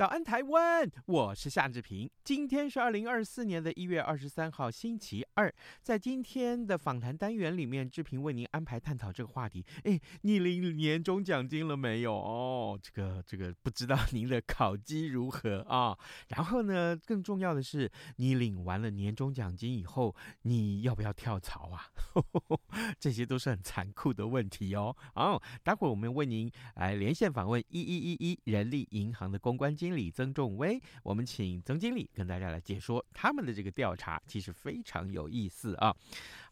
早安，台湾！我是夏志平。今天是二零二四年的一月二十三号，星期二。在今天的访谈单元里面，志平为您安排探讨这个话题。哎，你领年终奖金了没有？哦，这个这个，不知道您的考绩如何啊？然后呢，更重要的是，你领完了年终奖金以后，你要不要跳槽啊？呵 呵这些都是很残酷的问题哦。哦，待会儿我们为您来连线访问一一一一人力银行的公关。经理曾仲威，我们请曾经理跟大家来解说他们的这个调查，其实非常有意思啊。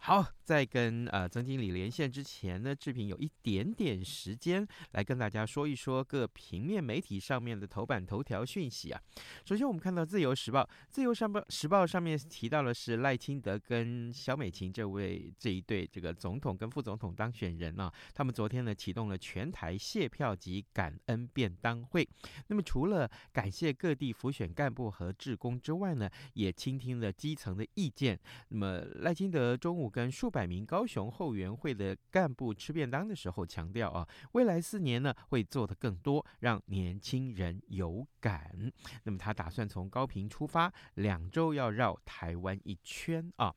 好，在跟呃曾经理连线之前呢，志平有一点点时间来跟大家说一说各平面媒体上面的头版头条讯息啊。首先，我们看到《自由时报》，《自由上报时报》上面提到的是赖清德跟萧美琴这位这一对这个总统跟副总统当选人啊，他们昨天呢启动了全台谢票及感恩便当会。那么除了感谢各地辅选干部和志工之外呢，也倾听了基层的意见。那么赖清德中午跟数百名高雄后援会的干部吃便当的时候，强调啊，未来四年呢会做的更多，让年轻人有感。那么他打算从高平出发，两周要绕台湾一圈啊。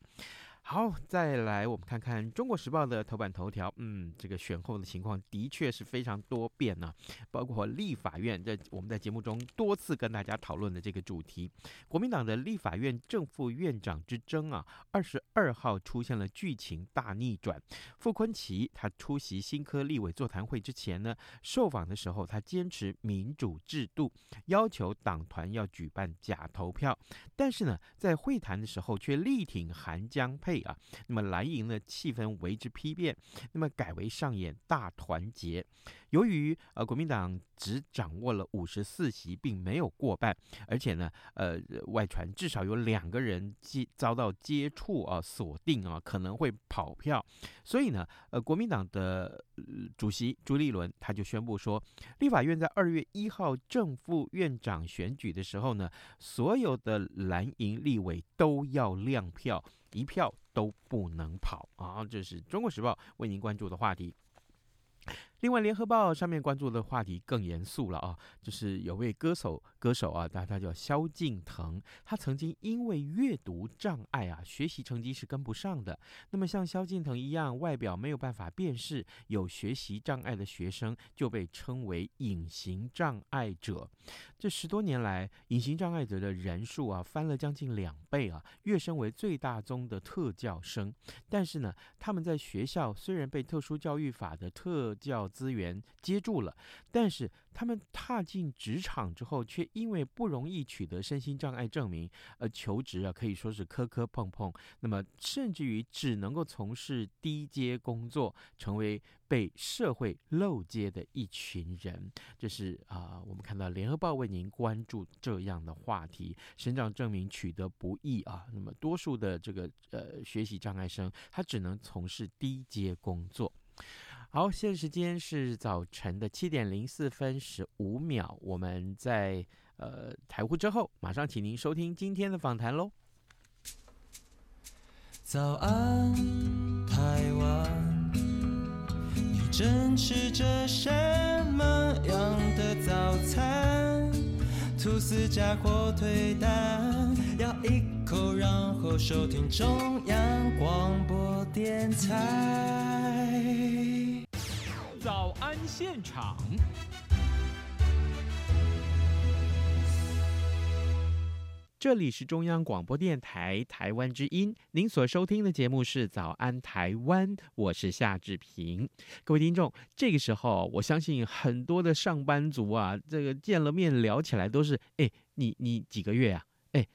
好，再来我们看看《中国时报》的头版头条。嗯，这个选后的情况的确是非常多变呢、啊，包括立法院，在我们在节目中多次跟大家讨论的这个主题，国民党的立法院正副院长之争啊，二十二号出现了剧情大逆转。傅崐萁他出席新科立委座谈会之前呢，受访的时候他坚持民主制度，要求党团要举办假投票，但是呢，在会谈的时候却力挺韩江配。啊，那么蓝营的气氛为之丕变，那么改为上演大团结。由于呃国民党只掌握了五十四席，并没有过半，而且呢，呃外传至少有两个人接遭到接触啊锁定啊可能会跑票，所以呢，呃国民党的主席朱立伦他就宣布说，立法院在二月一号正副院长选举的时候呢，所有的蓝营立委都要亮票。一票都不能跑啊！这是中国时报为您关注的话题。另外，《联合报》上面关注的话题更严肃了啊，就是有位歌手，歌手啊，他他叫萧敬腾，他曾经因为阅读障碍啊，学习成绩是跟不上的。那么，像萧敬腾一样，外表没有办法辨识有学习障碍的学生，就被称为隐形障碍者。这十多年来，隐形障碍者的人数啊，翻了将近两倍啊，跃升为最大宗的特教生。但是呢，他们在学校虽然被特殊教育法的特教资源接住了，但是他们踏进职场之后，却因为不容易取得身心障碍证明，而求职啊可以说是磕磕碰碰。那么甚至于只能够从事低阶工作，成为被社会漏接的一群人。这是啊、我们看到联合报为您关注这样的话题，身障证明取得不易啊。那么多数的这个呃学习障碍生，他只能从事低阶工作。好，现在时间是早晨的七点零四分十五秒。我们在呃台呼之后，马上请您收听今天的访谈喽。早安，台湾，你正吃着什么样的早餐？吐司加火腿蛋，咬一口，然后收听中央广播电台。早安现场，这里是中央广播电台台湾之音，您所收听的节目是《早安台湾》，我是夏志平。各位听众，这个时候，我相信很多的上班族啊，这个见了面聊起来都是，哎，你你几个月啊？哎，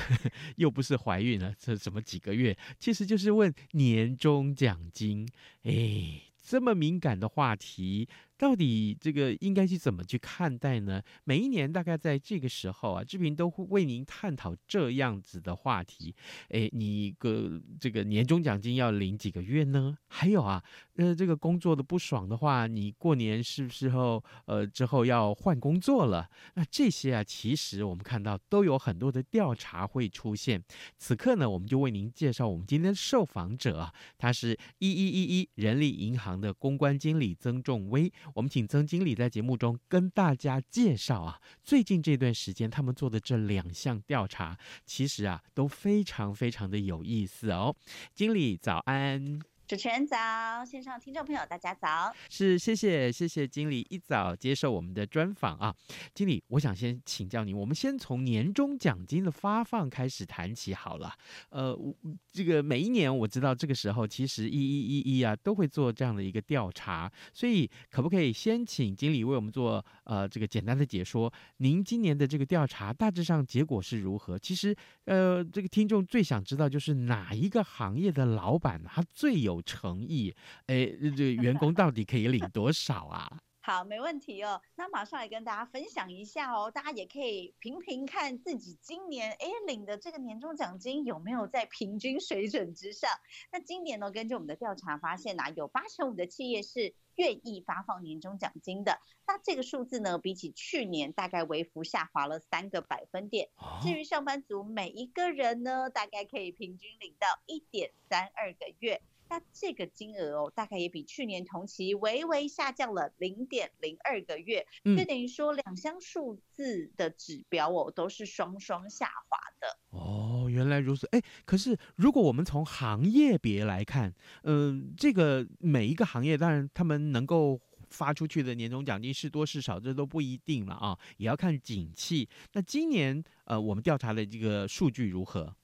又不是怀孕了，这怎么几个月？其实就是问年终奖金。哎，这么敏感的话题。到底这个应该去怎么去看待呢？每一年大概在这个时候啊，志平都会为您探讨这样子的话题。诶，你个这个年终奖金要领几个月呢？还有啊，呃，这个工作的不爽的话，你过年是不是后呃之后要换工作了？那这些啊，其实我们看到都有很多的调查会出现。此刻呢，我们就为您介绍我们今天的受访者啊，他是一一一一人力银行的公关经理曾仲威。我们请曾经理在节目中跟大家介绍啊，最近这段时间他们做的这两项调查，其实啊都非常非常的有意思哦。经理早安。主持人早，线上听众朋友大家早。是，谢谢谢谢经理一早接受我们的专访啊。经理，我想先请教您，我们先从年终奖金的发放开始谈起好了。呃，这个每一年我知道这个时候其实一一一一啊都会做这样的一个调查，所以可不可以先请经理为我们做呃这个简单的解说？您今年的这个调查大致上结果是如何？其实呃这个听众最想知道就是哪一个行业的老板他最有有诚意，哎，这 员工到底可以领多少啊？好，没问题哦。那马上来跟大家分享一下哦，大家也可以评评看自己今年哎领的这个年终奖金有没有在平均水准之上。那今年呢，根据我们的调查发现啊，有八成五的企业是愿意发放年终奖金的。那这个数字呢，比起去年大概微幅下滑了三个百分点。至于上班族每一个人呢，大概可以平均领到一点三二个月。那这个金额哦，大概也比去年同期微微下降了零点零二个月，嗯，就等于说两项数字的指标哦都是双双下滑的。哦，原来如此。哎，可是如果我们从行业别来看，嗯、呃，这个每一个行业当然他们能够发出去的年终奖金是多是少，这都不一定了啊，也要看景气。那今年呃，我们调查的这个数据如何？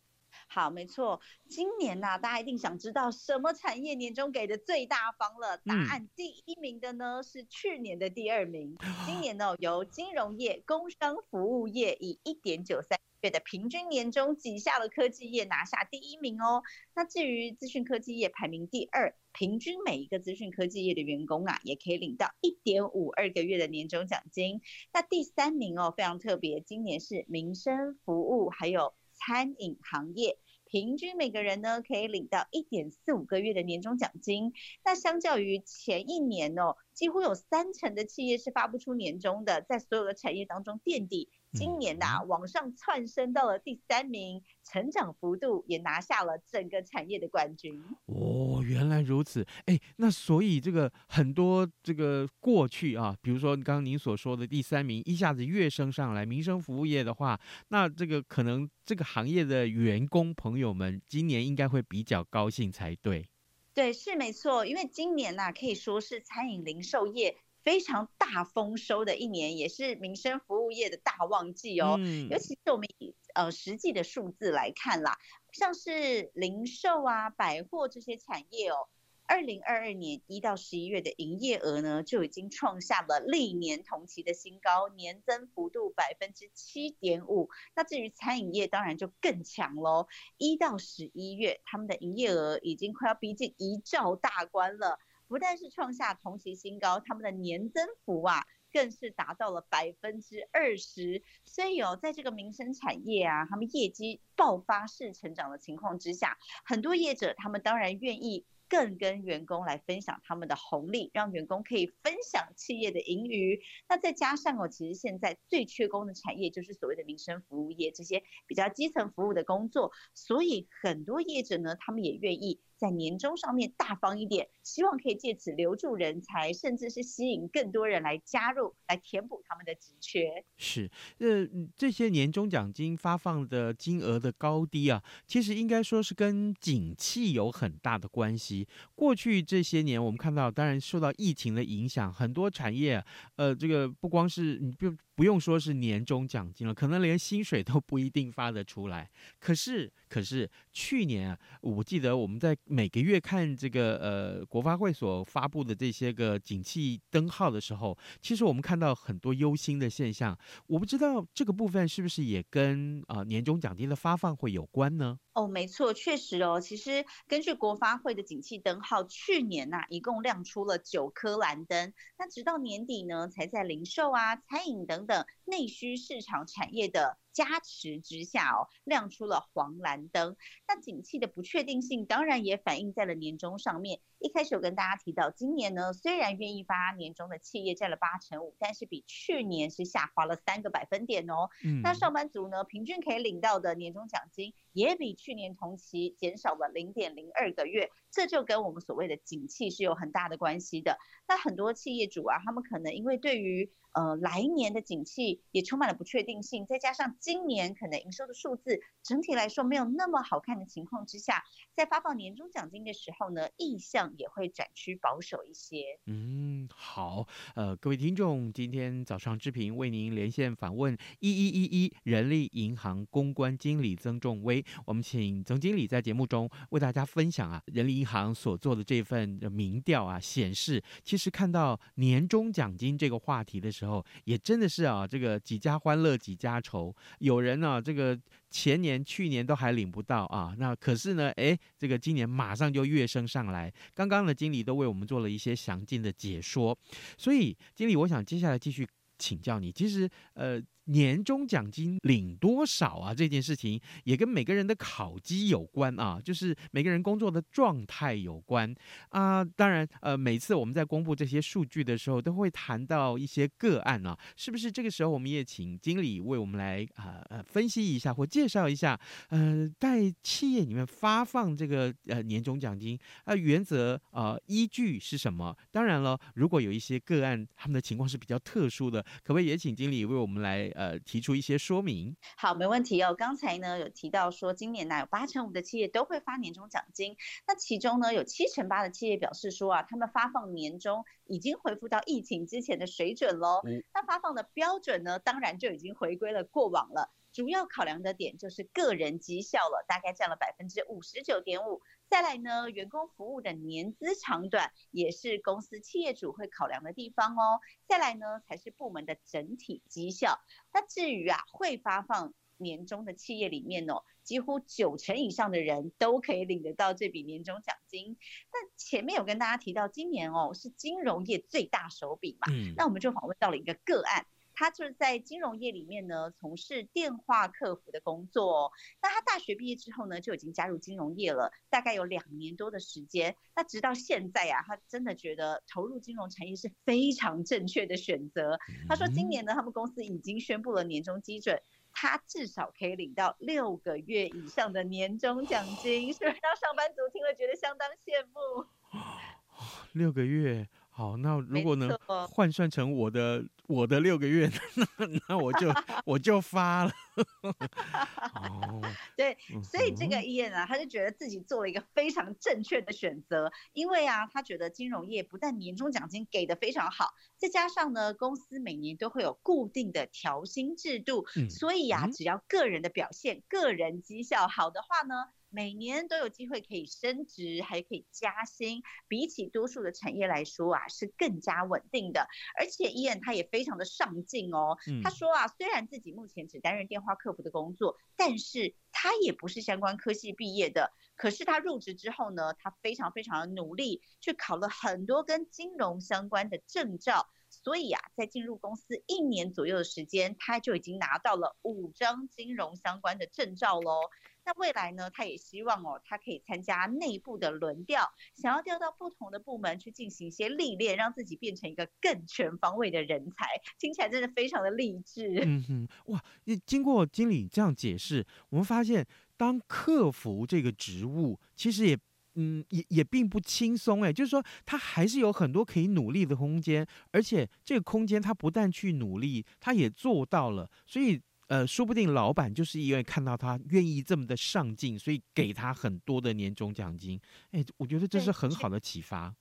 好，没错，今年呐、啊，大家一定想知道什么产业年终给的最大方了。答案第一名的呢是去年的第二名。今年呢，由金融业、工商服务业以一点九三月的平均年终挤下了科技业拿下第一名哦。那至于资讯科技业排名第二，平均每一个资讯科技业的员工啊，也可以领到一点五二个月的年终奖金。那第三名哦，非常特别，今年是民生服务还有。餐饮行业平均每个人呢可以领到一点四五个月的年终奖金，那相较于前一年哦，几乎有三成的企业是发不出年终的，在所有的产业当中垫底。今年呐、啊，往上窜升到了第三名，成长幅度也拿下了整个产业的冠军。哦，原来如此。哎，那所以这个很多这个过去啊，比如说刚刚您所说的第三名，一下子跃升上来，民生服务业的话，那这个可能这个行业的员工朋友们今年应该会比较高兴才对。对，是没错，因为今年呐、啊，可以说是餐饮零售业。非常大丰收的一年，也是民生服务业的大旺季哦。嗯、尤其是我们以呃实际的数字来看啦，像是零售啊、百货这些产业哦，二零二二年一到十一月的营业额呢，就已经创下了历年同期的新高，年增幅度百分之七点五。那至于餐饮业，当然就更强喽。一到十一月，他们的营业额已经快要逼近一兆大关了。不但是创下同期新高，他们的年增幅啊，更是达到了百分之二十。所以、哦、在这个民生产业啊，他们业绩爆发式成长的情况之下，很多业者他们当然愿意更跟员工来分享他们的红利，让员工可以分享企业的盈余。那再加上哦，其实现在最缺工的产业就是所谓的民生服务业，这些比较基层服务的工作，所以很多业者呢，他们也愿意。在年终上面大方一点，希望可以借此留住人才，甚至是吸引更多人来加入，来填补他们的职缺。是，呃，这些年终奖金发放的金额的高低啊，其实应该说是跟景气有很大的关系。过去这些年，我们看到，当然受到疫情的影响，很多产业，呃，这个不光是你不不用说是年终奖金了，可能连薪水都不一定发得出来。可是，可是去年啊，我记得我们在每个月看这个呃国发会所发布的这些个景气灯号的时候，其实我们看到很多忧心的现象。我不知道这个部分是不是也跟啊、呃、年终奖金的发放会有关呢？哦，没错，确实哦。其实根据国发会的景气灯号，去年呐、一共亮出了九颗蓝灯，那直到年底呢，才在零售啊、餐饮等等内需市场产业的加持之下哦，亮出了黄蓝灯。那景气的不确定性当然也反映在了年终上面。一开始有跟大家提到，今年呢虽然愿意发年终的企业占了八成五，但是比去年是下滑了三个百分点哦。嗯。那上班族呢，平均可以领到的年终奖金也比去年同期减少了零点零二个月，这就跟我们所谓的景气是有很大的关系的。那很多企业主啊，他们可能因为对于呃，来年的景气也充满了不确定性，再加上今年可能营收的数字整体来说没有那么好看的情况之下，在发放年终奖金的时候呢，意向也会转趋保守一些。嗯，好，呃，各位听众，今天早上志平为您连线访问一一一一人力银行公关经理曾仲威，我们请曾经理在节目中为大家分享啊，人力银行所做的这份民调啊，显示其实看到年终奖金这个话题的时候。时候也真的是啊，这个几家欢乐几家愁。有人呢、这个前年、去年都还领不到啊，那可是呢，哎，这个今年马上就跃升上来。刚刚的经理都为我们做了一些详尽的解说，所以经理，我想接下来继续请教你。其实，呃。年终奖金领多少啊？这件事情也跟每个人的考绩有关啊，就是每个人工作的状态有关啊。当然，呃，每次我们在公布这些数据的时候，都会谈到一些个案啊，是不是？这个时候，我们也请经理为我们来啊呃分析一下或介绍一下，呃，在企业里面发放这个呃年终奖金啊，原则啊依据是什么？当然了，如果有一些个案他们的情况是比较特殊的，可不可以也请经理为我们来？呃，提出一些说明。好，没问题哦。刚才呢有提到说，今年呢有八成五的企业都会发年终奖金。那其中呢有七成八的企业表示说啊，他们发放年终已经恢复到疫情之前的水准喽。嗯。那发放的标准呢，当然就已经回归了过往了。主要考量的点就是个人绩效了，大概占了百分之五十九点五。再来呢，员工服务的年资长短也是公司企业主会考量的地方哦。再来呢，才是部门的整体绩效。那至于啊，会发放年终的企业里面哦，几乎九成以上的人都可以领得到这笔年终奖金。但前面有跟大家提到，今年哦是金融业最大手笔嘛，嗯，那我们就访问到了一个个案。他就是在金融业里面呢，从事电话客服的工作哦。那他大学毕业之后呢，就已经加入金融业了，大概有两年多的时间。那直到现在啊，他真的觉得投入金融产业是非常正确的选择。他说，今年呢，他们公司已经宣布了年终基准，他至少可以领到六个月以上的年终奖金，是不是 让上班族听了觉得相当羡慕？六个月。好，那如果能换算成我的我的六个月，那那我就我就发了。哦，对，所以这个 Ian 啊，他就觉得自己做了一个非常正确的选择，因为啊，他觉得金融业不但年终奖金给的非常好，再加上呢，公司每年都会有固定的调薪制度，嗯、所以啊，只要个人的表现、个人绩效好的话呢。每年都有机会可以升职，还可以加薪，比起多数的产业来说啊，是更加稳定的。而且伊恩他也非常的上进哦。他说啊，虽然自己目前只担任电话客服的工作，但是他也不是相关科系毕业的。可是他入职之后呢，他非常非常的努力，去考了很多跟金融相关的证照。所以啊，在进入公司一年左右的时间，他就已经拿到了五张金融相关的证照喽。那未来呢，他也希望哦，他可以参加内部的轮调，想要调到不同的部门去进行一些历练，让自己变成一个更全方位的人才。听起来真的非常的励志。嗯哼，哇，经过经理这样解释，我们发现当客服这个职务其实也，嗯，也也并不轻松哎，就是说他还是有很多可以努力的空间，而且这个空间他不但去努力，他也做到了，所以。呃，说不定老板就是因为看到他愿意这么的上进，所以给他很多的年终奖金。哎，我觉得这是很好的启发。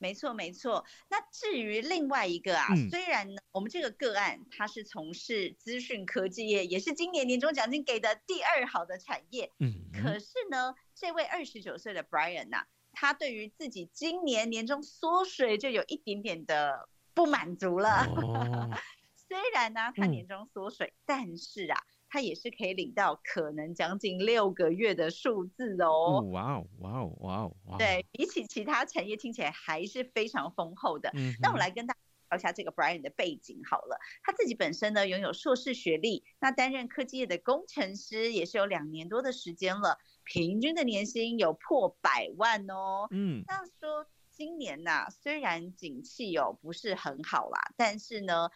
没错，没错。那至于另外一个啊，嗯、虽然呢，我们这个个案它是从事资讯科技业，也是今年年终奖金给的第二好的产业。嗯，可是呢，这位二十九岁的 Brian 呐、啊，他对于自己今年年终缩水就有一点点的不满足了。哦、虽然呢，他年终缩水，嗯、但是啊。他也是可以领到可能将近六个月的数字哦。哇哦，哇哦，哇哦，哇！对，比起其他产业，听起来还是非常丰厚的。嗯，那我来跟大家聊一下这个 Brian 的背景好了。他自己本身呢，拥有硕士学历，那担任科技业的工程师也是有两年多的时间了，平均的年薪有破百万哦。嗯，那说今年呐、啊，虽然景气哦不是很好啦，但是呢。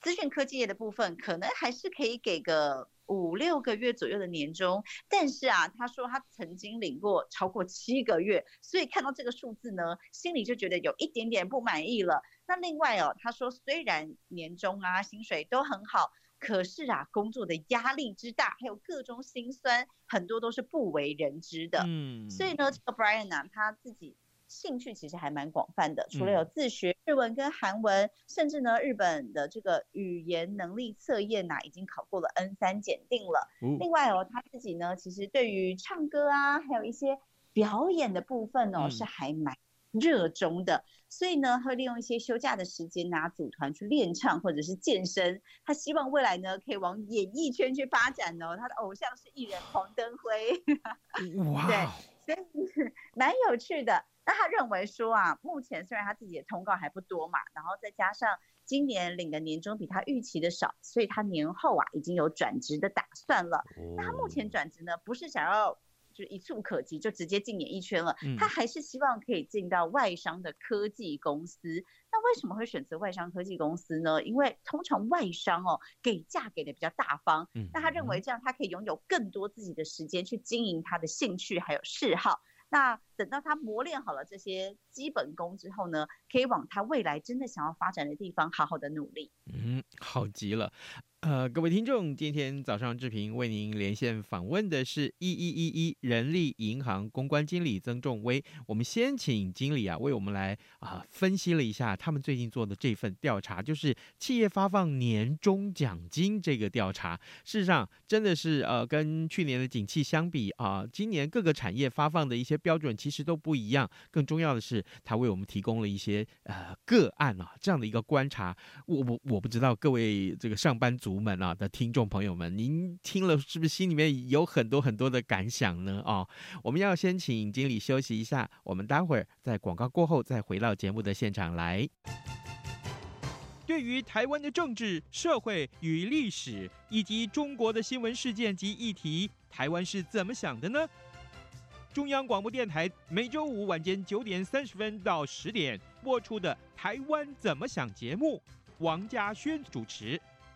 资讯科技业的部分可能还是可以给个五六个月左右的年终，但是啊，他说他曾经领过超过七个月，所以看到这个数字呢，心里就觉得有一点点不满意了。那另外哦，他说虽然年终啊薪水都很好，可是啊工作的压力之大，还有各种辛酸，很多都是不为人知的。嗯，所以呢，这个 Brian 呢、啊，他自己。兴趣其实还蛮广泛的，除了有自学日文跟韩文，嗯、甚至呢，日本的这个语言能力测验呐，已经考过了 N 三检定了。嗯、另外哦，他自己呢，其实对于唱歌啊，还有一些表演的部分哦，嗯、是还蛮热衷的。所以呢，会利用一些休假的时间拿、啊，组团去练唱或者是健身。他希望未来呢，可以往演艺圈去发展哦。他的偶像是艺人黄登辉。哇，对，所以 蛮有趣的。那他认为说啊，目前虽然他自己的通告还不多嘛，然后再加上今年领的年终比他预期的少，所以他年后啊已经有转职的打算了。那他目前转职呢，不是想要就一触可及就直接进演艺圈了，他还是希望可以进到外商的科技公司。那为什么会选择外商科技公司呢？因为通常外商哦给价给的比较大方，那他认为这样他可以拥有更多自己的时间去经营他的兴趣还有嗜好。那等到他磨练好了这些基本功之后呢，可以往他未来真的想要发展的地方好好的努力。嗯，好极了。呃，各位听众，今天早上志平为您连线访问的是一一一一人力银行公关经理曾仲威。我们先请经理啊为我们来啊、分析了一下他们最近做的这份调查，就是企业发放年终奖金这个调查。事实上，真的是呃跟去年的景气相比啊、今年各个产业发放的一些标准其实都不一样。更重要的是，他为我们提供了一些呃个案啊这样的一个观察。我我我不知道各位这个上班族。独门啊的听众朋友们，您听了是不是心里面有很多很多的感想呢？啊、我们要先请经理休息一下，我们待会儿在广告过后再回到节目的现场来。对于台湾的政治、社会与历史，以及中国的新闻事件及议题，台湾是怎么想的呢？中央广播电台每周五晚间九点三十分到十点播出的《台湾怎么想》节目，王嘉轩主持。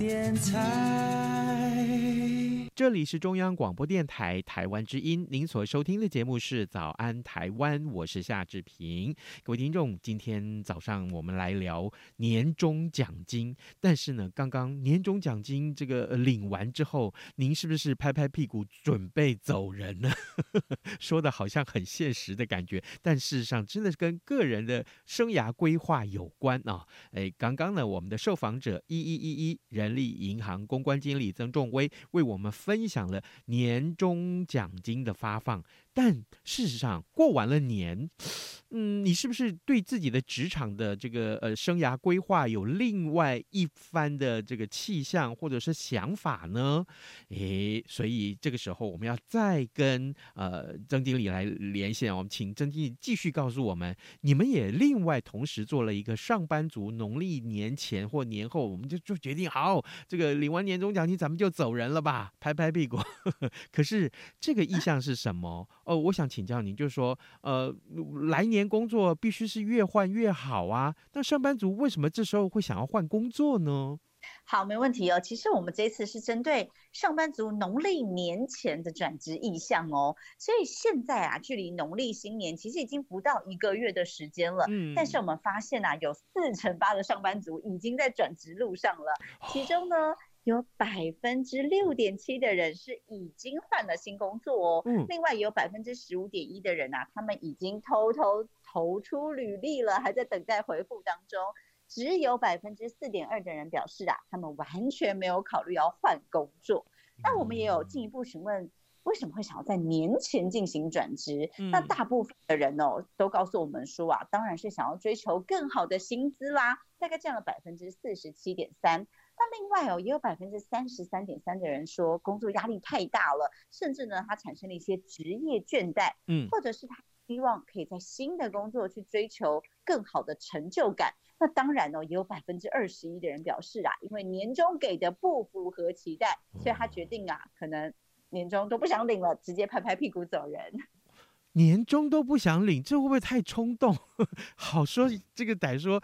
电台。这里是中央广播电台台湾之音，您所收听的节目是《早安台湾》，我是夏志平。各位听众，今天早上我们来聊年终奖金。但是呢，刚刚年终奖金这个领完之后，您是不是拍拍屁股准备走人呢？说的好像很现实的感觉，但事实上真的是跟个人的生涯规划有关啊。哎，刚刚呢，我们的受访者一一一一人力银行公关经理曾仲威为我们分享了年终奖金的发放。但事实上，过完了年，嗯，你是不是对自己的职场的这个呃生涯规划有另外一番的这个气象或者是想法呢？诶，所以这个时候我们要再跟呃曾经理来连线，我们请曾经理继续告诉我们，你们也另外同时做了一个上班族农历年前或年后，我们就就决定好，这个领完年终奖金咱们就走人了吧，拍拍屁股。可是这个意向是什么？哦，我想请教您，就是说，呃，来年工作必须是越换越好啊。那上班族为什么这时候会想要换工作呢？好，没问题哦。其实我们这次是针对上班族农历年前的转职意向哦。所以现在啊，距离农历新年其实已经不到一个月的时间了。嗯。但是我们发现啊，有四成八的上班族已经在转职路上了。其中呢。哦有百分之六点七的人是已经换了新工作哦，嗯，另外有百分之十五点一的人啊，他们已经偷偷投出履历了，还在等待回复当中。只有百分之四点二的人表示啊，他们完全没有考虑要换工作。那我们也有进一步询问，为什么会想要在年前进行转职？嗯，那大部分的人哦，都告诉我们说啊，当然是想要追求更好的薪资啦，大概占了百分之四十七点三。那另外哦，也有百分之三十三点三的人说工作压力太大了，甚至呢，他产生了一些职业倦怠，嗯，或者是他希望可以在新的工作去追求更好的成就感。那当然哦，也有百分之二十一的人表示啊，因为年终给的不符合期待，所以他决定啊，可能年终都不想领了，直接拍拍屁股走人。年终都不想领，这会不会太冲动？好说这个歹说，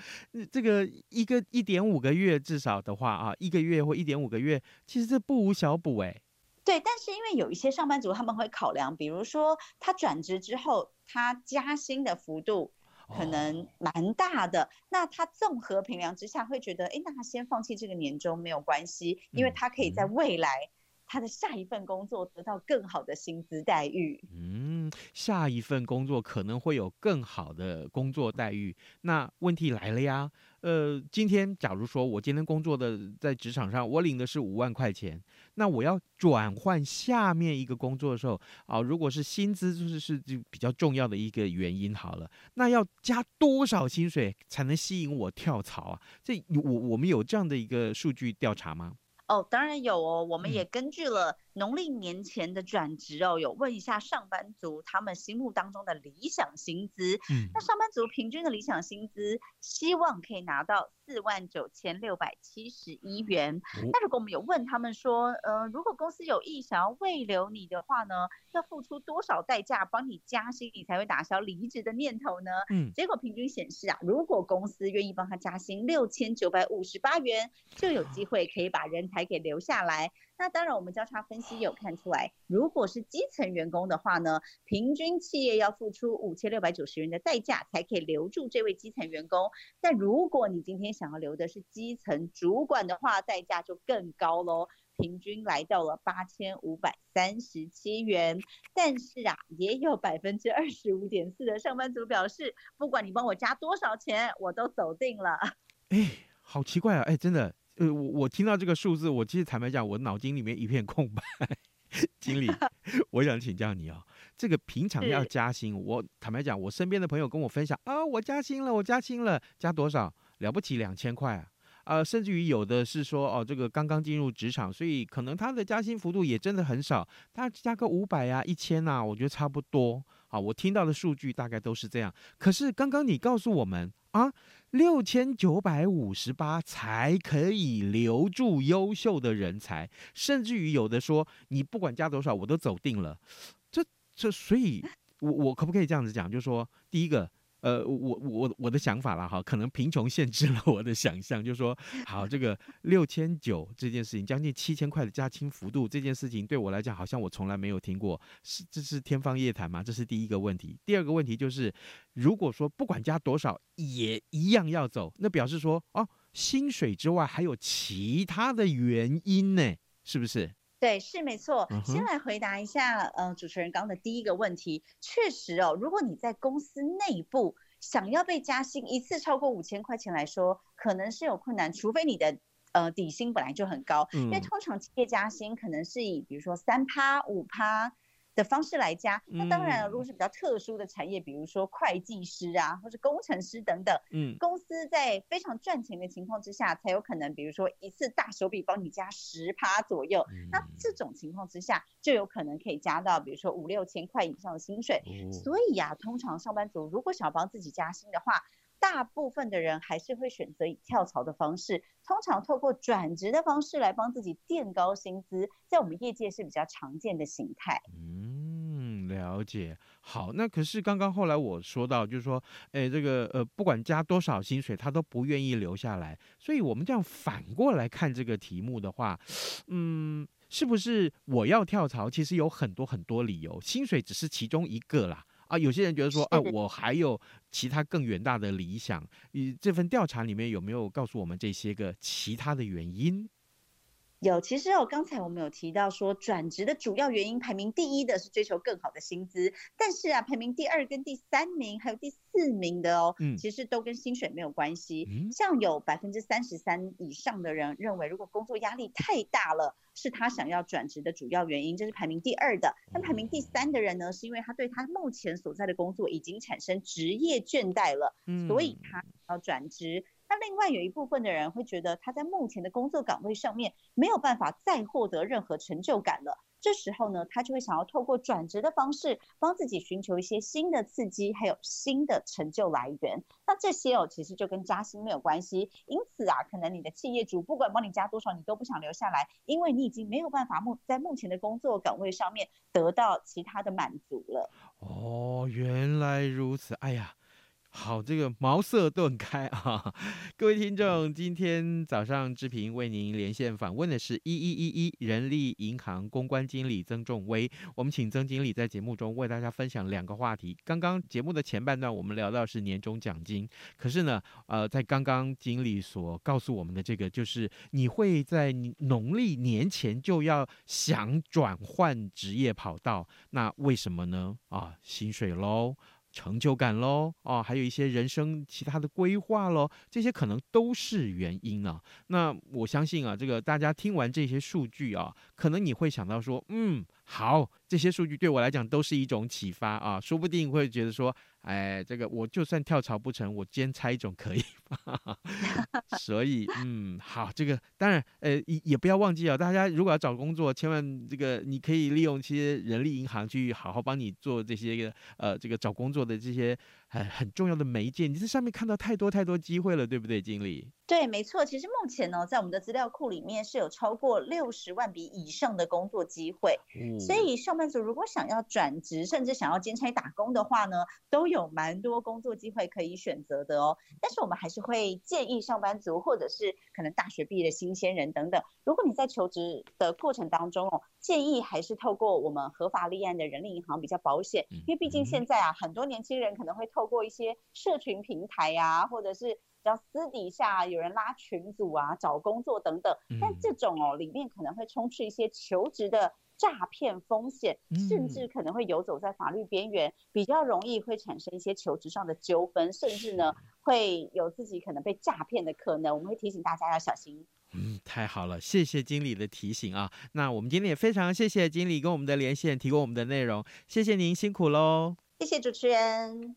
这个一个一点五个月至少的话啊，一个月或一点五个月，其实这不无小补哎。对，但是因为有一些上班族他们会考量，比如说他转职之后，他加薪的幅度可能蛮大的，哦、那他综合评量之下会觉得，哎，那他先放弃这个年终没有关系，因为他可以在未来。嗯嗯他的下一份工作得到更好的薪资待遇。嗯，下一份工作可能会有更好的工作待遇。那问题来了呀，呃，今天假如说我今天工作的在职场上，我领的是五万块钱，那我要转换下面一个工作的时候，啊，如果是薪资就是是就比较重要的一个原因好了，那要加多少薪水才能吸引我跳槽啊？这我我们有这样的一个数据调查吗？哦，当然有哦，我们也根据了农历年前的转职哦，有问一下上班族他们心目当中的理想薪资。嗯，那上班族平均的理想薪资，希望可以拿到四万九千六百七十一元。那如果我们有问他们说，呃，如果公司有意想要慰留你的话呢，要付出多少代价帮你加薪，你才会打消离职的念头呢？嗯，结果平均显示啊，如果公司愿意帮他加薪六千九百五十八元，就有机会可以把人才给留下来。那当然，我们交叉分析有看出来，如果是基层员工的话呢，平均企业要付出五千六百九十元的代价才可以留住这位基层员工。但如果你今天想要留的是基层主管的话，代价就更高喽，平均来到了八千五百三十七元。但是啊，也有百分之二十五点四的上班族表示，不管你帮我加多少钱，我都走定了。哎，好奇怪啊！哎，真的。呃，我我听到这个数字，我其实坦白讲，我脑筋里面一片空白。经理，我想请教你哦，这个平常要加薪，我坦白讲，我身边的朋友跟我分享啊，我加薪了，我加薪了，加多少？了不起两千块啊，啊，甚至于有的是说哦，这个刚刚进入职场，所以可能他的加薪幅度也真的很少，他加个五百呀、一千呐，我觉得差不多。好，我听到的数据大概都是这样。可是刚刚你告诉我们啊。六千九百五十八才可以留住优秀的人才，甚至于有的说，你不管加多少，我都走定了。这这，所以我我可不可以这样子讲？就是说，第一个。呃，我我我的想法啦，哈，可能贫穷限制了我的想象，就说，好，这个六千九这件事情，将近七千块的加薪幅度，这件事情对我来讲，好像我从来没有听过，是这是天方夜谭吗？这是第一个问题。第二个问题就是，如果说不管加多少，也一样要走，那表示说，哦，薪水之外还有其他的原因呢，是不是？对，是没错。先来回答一下，呃，主持人刚刚的第一个问题，确实哦，如果你在公司内部想要被加薪一次超过五千块钱来说，可能是有困难，除非你的呃底薪本来就很高，嗯，因为通常企业加薪可能是以比如说三趴五趴。的方式来加。那当然了，如果是比较特殊的产业，比如说会计师啊，或是工程师等等，嗯，公司在非常赚钱的情况之下，才有可能，比如说一次大手笔帮你加十趴左右。那这种情况之下，就有可能可以加到，比如说五六千块以上的薪水。所以呀，通常上班族如果想帮自己加薪的话，大部分的人还是会选择以跳槽的方式，通常透过转职的方式来帮自己垫高薪资，在我们业界是比较常见的形态。嗯，了解。好，那可是刚刚后来我说到，就是说，哎，这个呃，不管加多少薪水，他都不愿意留下来。所以我们这样反过来看这个题目的话，嗯，是不是我要跳槽？其实有很多很多理由，薪水只是其中一个啦。啊，有些人觉得说，啊，我还有其他更远大的理想。你这份调查里面有没有告诉我们这些个其他的原因？有，其实哦，刚才我们有提到说，转职的主要原因排名第一的是追求更好的薪资，但是啊，排名第二跟第三名还有第四名的哦，嗯，其实都跟薪水没有关系。嗯，像有百分之三十三以上的人认为，如果工作压力太大了，是他想要转职的主要原因，这是排名第二的。那排名第三的人呢，是因为他对他目前所在的工作已经产生职业倦怠了，嗯，所以他要转职。那另外有一部分的人会觉得他在目前的工作岗位上面没有办法再获得任何成就感了，这时候呢，他就会想要透过转职的方式帮自己寻求一些新的刺激，还有新的成就来源。那这些哦，其实就跟加薪没有关系。因此啊，可能你的企业主不管帮你加多少，你都不想留下来，因为你已经没有办法目在目前的工作岗位上面得到其他的满足了。哦，原来如此。哎呀。好，这个茅塞顿开啊！各位听众，今天早上志平为您连线访问的是一一一一人力银行公关经理曾仲威。我们请曾经理在节目中为大家分享两个话题。刚刚节目的前半段我们聊到是年终奖金，可是呢，呃，在刚刚经理所告诉我们的这个，就是你会在农历年前就要想转换职业跑道，那为什么呢？啊，薪水喽。成就感喽，哦，还有一些人生其他的规划喽，这些可能都是原因啊。那我相信啊，这个大家听完这些数据啊，可能你会想到说，嗯，好，这些数据对我来讲都是一种启发啊，说不定会觉得说。哎，这个我就算跳槽不成，我兼差一种可以吧？所以，嗯，好，这个当然，呃，也也不要忘记啊，大家如果要找工作，千万这个你可以利用一些人力银行去好好帮你做这些个呃这个找工作的这些很很重要的媒介，你在上面看到太多太多机会了，对不对，经理？对，没错。其实目前呢，在我们的资料库里面是有超过六十万笔以上的工作机会。嗯，所以上班族如果想要转职，甚至想要兼差打工的话呢，都有蛮多工作机会可以选择的哦。但是我们还是会建议上班族，或者是可能大学毕业的新鲜人等等，如果你在求职的过程当中哦，建议还是透过我们合法立案的人力银行比较保险，因为毕竟现在啊，很多年轻人可能会透过一些社群平台呀、啊，或者是。要私底下有人拉群组啊，找工作等等，但这种哦里面可能会充斥一些求职的诈骗风险，甚至可能会游走在法律边缘，比较容易会产生一些求职上的纠纷，甚至呢会有自己可能被诈骗的可能。我们会提醒大家要小心。嗯，太好了，谢谢经理的提醒啊。那我们今天也非常谢谢经理跟我们的连线，提供我们的内容，谢谢您辛苦喽。谢谢主持人。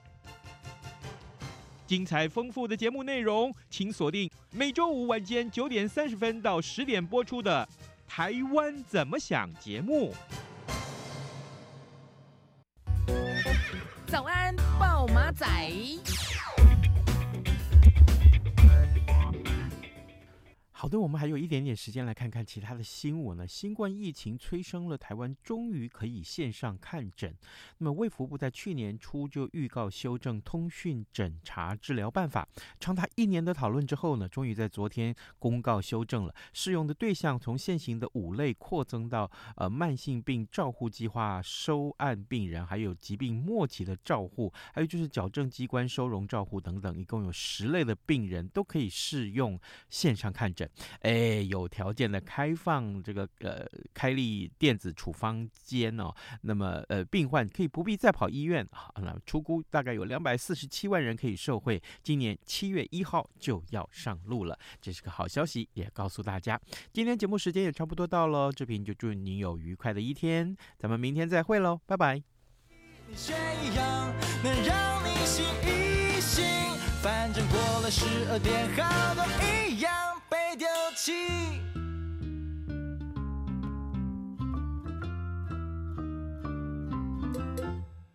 精彩丰富的节目内容，请锁定每周五晚间九点三十分到十点播出的《台湾怎么想》节目。早安，暴马仔。好的，我们还有一点点时间来看看其他的新闻呢。新冠疫情催生了台湾终于可以线上看诊。那么卫福部在去年初就预告修正通讯诊查治疗办法，长达一年的讨论之后呢，终于在昨天公告修正了，适用的对象从现行的五类扩增到呃慢性病照护计划收案病人，还有疾病末期的照护，还有就是矫正机关收容照护等等，一共有十类的病人都可以适用线上看诊。哎，有条件的开放这个呃开立电子处方间哦，那么呃病患可以不必再跑医院啊。那出估大概有两百四十七万人可以受惠，今年七月一号就要上路了，这是个好消息，也告诉大家。今天节目时间也差不多到了，这边就祝您有愉快的一天，咱们明天再会喽，拜拜。反正过了十二点，好多一样七。